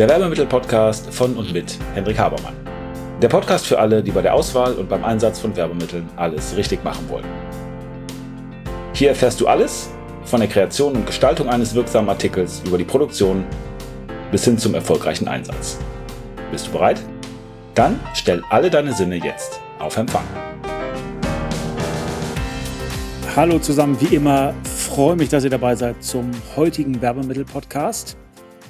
der Werbemittel-Podcast von und mit Hendrik Habermann. Der Podcast für alle, die bei der Auswahl und beim Einsatz von Werbemitteln alles richtig machen wollen. Hier erfährst du alles von der Kreation und Gestaltung eines wirksamen Artikels über die Produktion bis hin zum erfolgreichen Einsatz. Bist du bereit? Dann stell alle deine Sinne jetzt auf Empfang. Hallo zusammen, wie immer, freue mich, dass ihr dabei seid zum heutigen Werbemittel-Podcast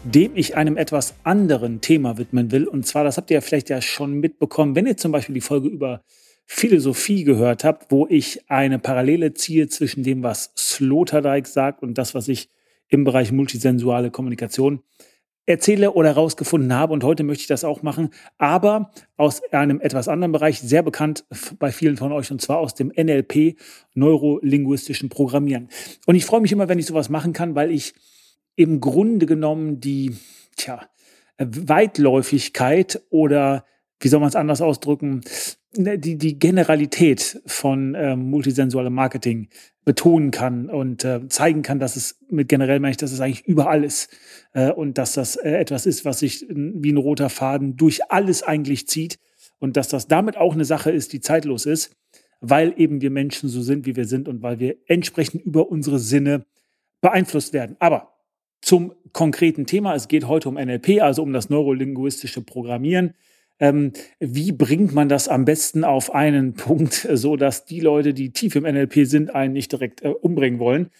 dem ich einem etwas anderen Thema widmen will. Und zwar, das habt ihr ja vielleicht ja schon mitbekommen, wenn ihr zum Beispiel die Folge über Philosophie gehört habt, wo ich eine Parallele ziehe zwischen dem, was Sloterdijk sagt und das, was ich im Bereich multisensuale Kommunikation erzähle oder herausgefunden habe. Und heute möchte ich das auch machen, aber aus einem etwas anderen Bereich, sehr bekannt bei vielen von euch, und zwar aus dem NLP, neurolinguistischen Programmieren. Und ich freue mich immer, wenn ich sowas machen kann, weil ich im Grunde genommen die tja, Weitläufigkeit oder wie soll man es anders ausdrücken, ne, die, die Generalität von äh, multisensualem Marketing betonen kann und äh, zeigen kann, dass es mit generell meine ich, dass es eigentlich überall ist äh, und dass das äh, etwas ist, was sich wie ein roter Faden durch alles eigentlich zieht und dass das damit auch eine Sache ist, die zeitlos ist, weil eben wir Menschen so sind, wie wir sind und weil wir entsprechend über unsere Sinne beeinflusst werden. Aber zum konkreten Thema. Es geht heute um NLP, also um das neurolinguistische Programmieren. Ähm, wie bringt man das am besten auf einen Punkt, so dass die Leute, die tief im NLP sind, einen nicht direkt äh, umbringen wollen?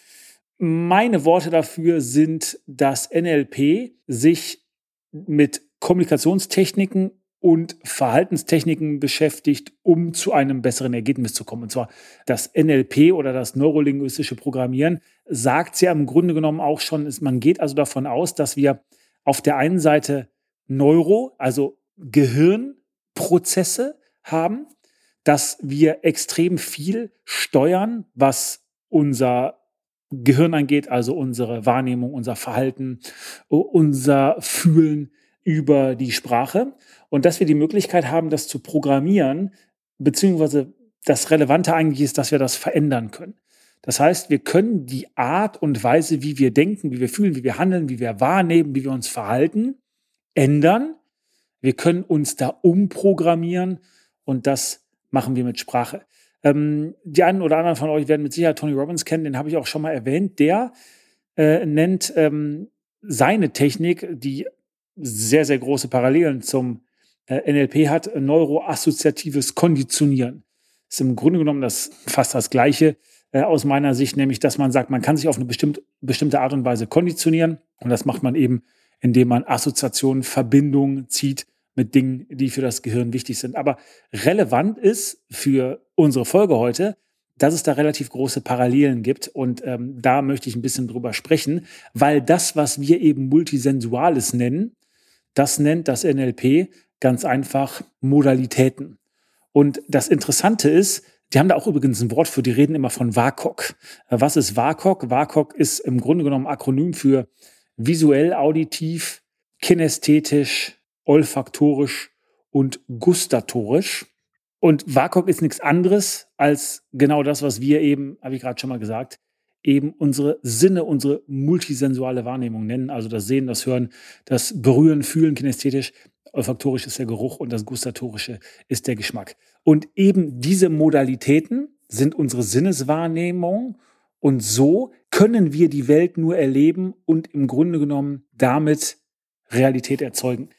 Meine Worte dafür sind, dass NLP sich mit Kommunikationstechniken und Verhaltenstechniken beschäftigt, um zu einem besseren Ergebnis zu kommen. Und zwar das NLP oder das neurolinguistische Programmieren sagt ja im Grunde genommen auch schon, ist, man geht also davon aus, dass wir auf der einen Seite Neuro, also Gehirnprozesse haben, dass wir extrem viel steuern, was unser Gehirn angeht, also unsere Wahrnehmung, unser Verhalten, unser Fühlen über die Sprache und dass wir die Möglichkeit haben, das zu programmieren, beziehungsweise das Relevante eigentlich ist, dass wir das verändern können. Das heißt, wir können die Art und Weise, wie wir denken, wie wir fühlen, wie wir handeln, wie wir wahrnehmen, wie wir uns verhalten, ändern. Wir können uns da umprogrammieren und das machen wir mit Sprache. Ähm, die einen oder anderen von euch werden mit Sicherheit Tony Robbins kennen, den habe ich auch schon mal erwähnt. Der äh, nennt ähm, seine Technik, die sehr, sehr große Parallelen zum äh, NLP hat, neuroassoziatives Konditionieren. Ist im Grunde genommen das fast das Gleiche äh, aus meiner Sicht, nämlich dass man sagt, man kann sich auf eine bestimmt, bestimmte Art und Weise konditionieren und das macht man eben, indem man Assoziationen, Verbindungen zieht mit Dingen, die für das Gehirn wichtig sind. Aber relevant ist für unsere Folge heute, dass es da relativ große Parallelen gibt. Und ähm, da möchte ich ein bisschen drüber sprechen, weil das, was wir eben Multisensuales nennen, das nennt das NLP ganz einfach Modalitäten. Und das Interessante ist, die haben da auch übrigens ein Wort für, die reden immer von WAKOK. Was ist WAKOK? WAKOK ist im Grunde genommen Akronym für visuell, auditiv, kinästhetisch, olfaktorisch und gustatorisch. Und WAKOK ist nichts anderes als genau das, was wir eben, habe ich gerade schon mal gesagt, eben unsere Sinne, unsere multisensuale Wahrnehmung nennen. Also das Sehen, das Hören, das Berühren, Fühlen, kinästhetisch. Olfaktorisch ist der Geruch und das Gustatorische ist der Geschmack. Und eben diese Modalitäten sind unsere Sinneswahrnehmung und so können wir die Welt nur erleben und im Grunde genommen damit Realität erzeugen.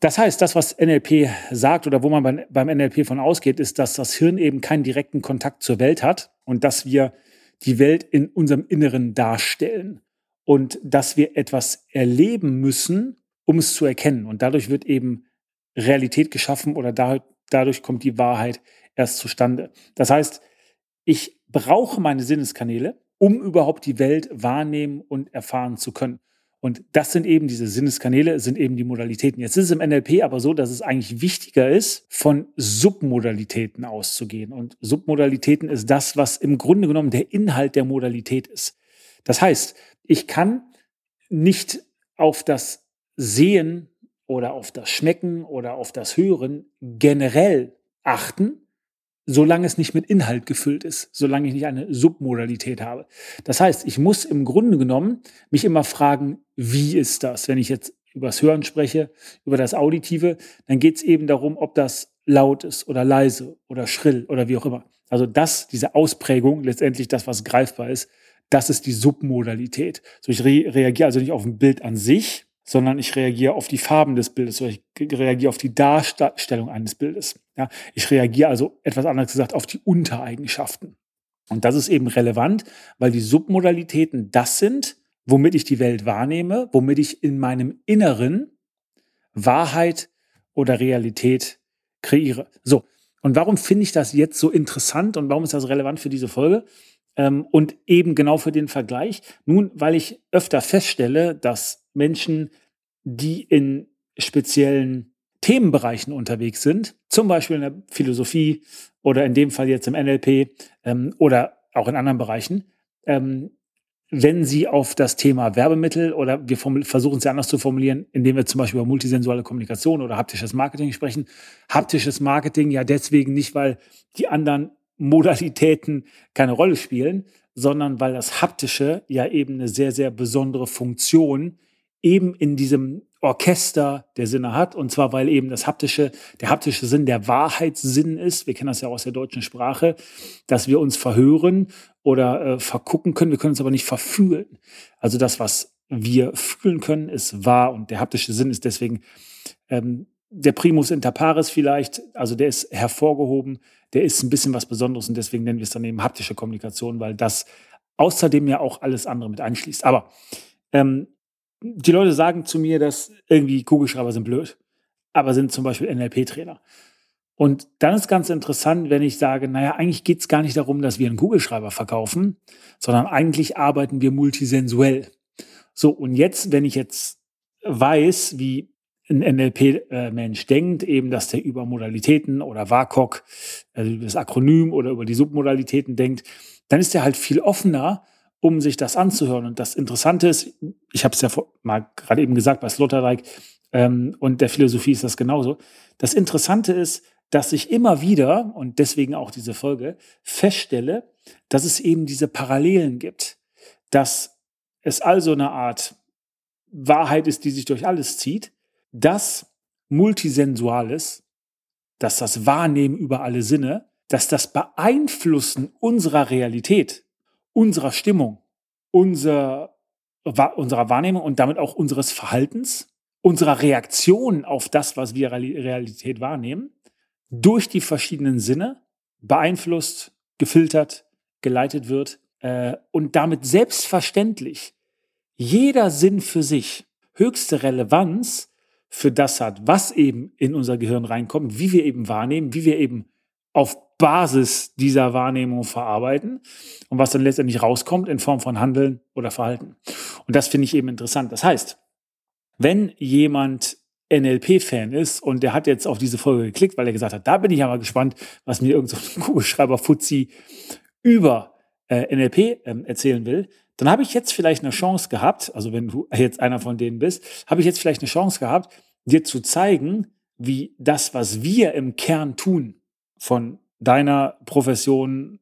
Das heißt, das, was NLP sagt oder wo man beim NLP von ausgeht, ist, dass das Hirn eben keinen direkten Kontakt zur Welt hat und dass wir die Welt in unserem Inneren darstellen und dass wir etwas erleben müssen, um es zu erkennen. Und dadurch wird eben Realität geschaffen oder da, dadurch kommt die Wahrheit erst zustande. Das heißt, ich brauche meine Sinneskanäle, um überhaupt die Welt wahrnehmen und erfahren zu können. Und das sind eben diese Sinneskanäle, sind eben die Modalitäten. Jetzt ist es im NLP aber so, dass es eigentlich wichtiger ist, von Submodalitäten auszugehen. Und Submodalitäten ist das, was im Grunde genommen der Inhalt der Modalität ist. Das heißt, ich kann nicht auf das Sehen oder auf das Schmecken oder auf das Hören generell achten, solange es nicht mit Inhalt gefüllt ist, solange ich nicht eine Submodalität habe. Das heißt, ich muss im Grunde genommen mich immer fragen, wie ist das? Wenn ich jetzt über das Hören spreche, über das Auditive, dann geht es eben darum, ob das laut ist oder leise oder schrill oder wie auch immer. Also das, diese Ausprägung, letztendlich das, was greifbar ist, das ist die Submodalität. So, ich re reagiere also nicht auf ein Bild an sich, sondern ich reagiere auf die Farben des Bildes oder ich reagiere auf die Darstellung eines Bildes. Ja, ich reagiere also etwas anderes gesagt auf die Untereigenschaften. Und das ist eben relevant, weil die Submodalitäten das sind, womit ich die Welt wahrnehme, womit ich in meinem Inneren Wahrheit oder Realität kreiere. So, und warum finde ich das jetzt so interessant und warum ist das relevant für diese Folge? Ähm, und eben genau für den Vergleich. Nun, weil ich öfter feststelle, dass Menschen, die in speziellen Themenbereichen unterwegs sind, zum Beispiel in der Philosophie oder in dem Fall jetzt im NLP ähm, oder auch in anderen Bereichen, ähm, wenn Sie auf das Thema Werbemittel oder wir versuchen es ja anders zu formulieren, indem wir zum Beispiel über multisensuale Kommunikation oder haptisches Marketing sprechen. Haptisches Marketing ja deswegen nicht, weil die anderen Modalitäten keine Rolle spielen, sondern weil das Haptische ja eben eine sehr, sehr besondere Funktion eben in diesem Orchester der Sinne hat. Und zwar, weil eben das haptische, der haptische Sinn der Wahrheitssinn ist. Wir kennen das ja aus der deutschen Sprache, dass wir uns verhören oder äh, vergucken können. Wir können uns aber nicht verfühlen. Also das, was wir fühlen können, ist wahr. Und der haptische Sinn ist deswegen ähm, der Primus inter pares vielleicht. Also der ist hervorgehoben. Der ist ein bisschen was Besonderes und deswegen nennen wir es dann eben haptische Kommunikation, weil das außerdem ja auch alles andere mit einschließt. Aber ähm, die Leute sagen zu mir, dass irgendwie Kugelschreiber sind blöd, aber sind zum Beispiel NLP-Trainer. Und dann ist ganz interessant, wenn ich sage, naja, eigentlich geht es gar nicht darum, dass wir einen Kugelschreiber verkaufen, sondern eigentlich arbeiten wir multisensuell. So, und jetzt, wenn ich jetzt weiß, wie ein NLP-Mensch denkt, eben, dass der über Modalitäten oder WAKOK, also das Akronym oder über die Submodalitäten denkt, dann ist er halt viel offener um sich das anzuhören. Und das Interessante ist, ich habe es ja mal gerade eben gesagt bei Sloterdijk ähm, und der Philosophie ist das genauso. Das Interessante ist, dass ich immer wieder, und deswegen auch diese Folge, feststelle, dass es eben diese Parallelen gibt. Dass es also eine Art Wahrheit ist, die sich durch alles zieht, dass Multisensuales, dass das Wahrnehmen über alle Sinne, dass das Beeinflussen unserer Realität unserer Stimmung, unser, unserer Wahrnehmung und damit auch unseres Verhaltens, unserer Reaktion auf das, was wir Realität wahrnehmen, durch die verschiedenen Sinne beeinflusst, gefiltert, geleitet wird äh, und damit selbstverständlich jeder Sinn für sich höchste Relevanz für das hat, was eben in unser Gehirn reinkommt, wie wir eben wahrnehmen, wie wir eben auf Basis dieser Wahrnehmung verarbeiten und was dann letztendlich rauskommt in Form von Handeln oder Verhalten. Und das finde ich eben interessant. Das heißt, wenn jemand NLP-Fan ist und der hat jetzt auf diese Folge geklickt, weil er gesagt hat, da bin ich aber gespannt, was mir irgendein so Kugelschreiber Fuzzi über äh, NLP ähm, erzählen will, dann habe ich jetzt vielleicht eine Chance gehabt, also wenn du jetzt einer von denen bist, habe ich jetzt vielleicht eine Chance gehabt, dir zu zeigen, wie das, was wir im Kern tun, von deiner Profession,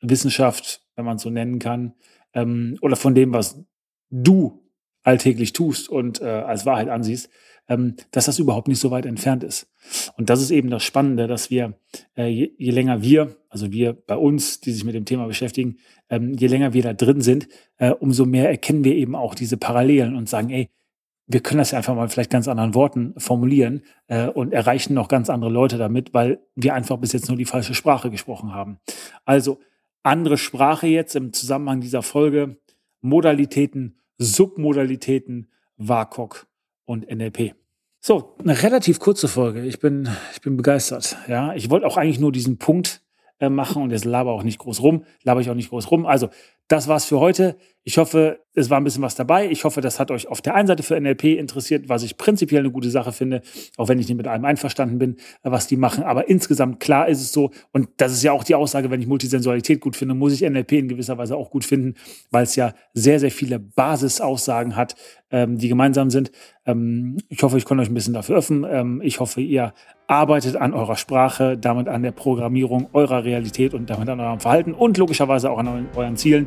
Wissenschaft, wenn man es so nennen kann, ähm, oder von dem, was du alltäglich tust und äh, als Wahrheit ansiehst, ähm, dass das überhaupt nicht so weit entfernt ist. Und das ist eben das Spannende, dass wir, äh, je, je, länger wir, also wir bei uns, die sich mit dem Thema beschäftigen, ähm, je länger wir da drin sind, äh, umso mehr erkennen wir eben auch diese Parallelen und sagen, ey, wir können das einfach mal vielleicht ganz anderen Worten formulieren äh, und erreichen noch ganz andere Leute damit, weil wir einfach bis jetzt nur die falsche Sprache gesprochen haben. Also andere Sprache jetzt im Zusammenhang dieser Folge, Modalitäten, Submodalitäten, WAKOK und NLP. So, eine relativ kurze Folge. Ich bin, ich bin begeistert. Ja, ich wollte auch eigentlich nur diesen Punkt äh, machen und jetzt laber auch nicht groß rum, laber ich auch nicht groß rum. Also, das war's für heute. Ich hoffe, es war ein bisschen was dabei. Ich hoffe, das hat euch auf der einen Seite für NLP interessiert, was ich prinzipiell eine gute Sache finde, auch wenn ich nicht mit allem einverstanden bin, was die machen. Aber insgesamt klar ist es so, und das ist ja auch die Aussage, wenn ich Multisensualität gut finde, muss ich NLP in gewisser Weise auch gut finden, weil es ja sehr, sehr viele Basisaussagen hat, ähm, die gemeinsam sind. Ähm, ich hoffe, ich konnte euch ein bisschen dafür öffnen. Ähm, ich hoffe, ihr arbeitet an eurer Sprache, damit an der Programmierung eurer Realität und damit an eurem Verhalten und logischerweise auch an euren Zielen.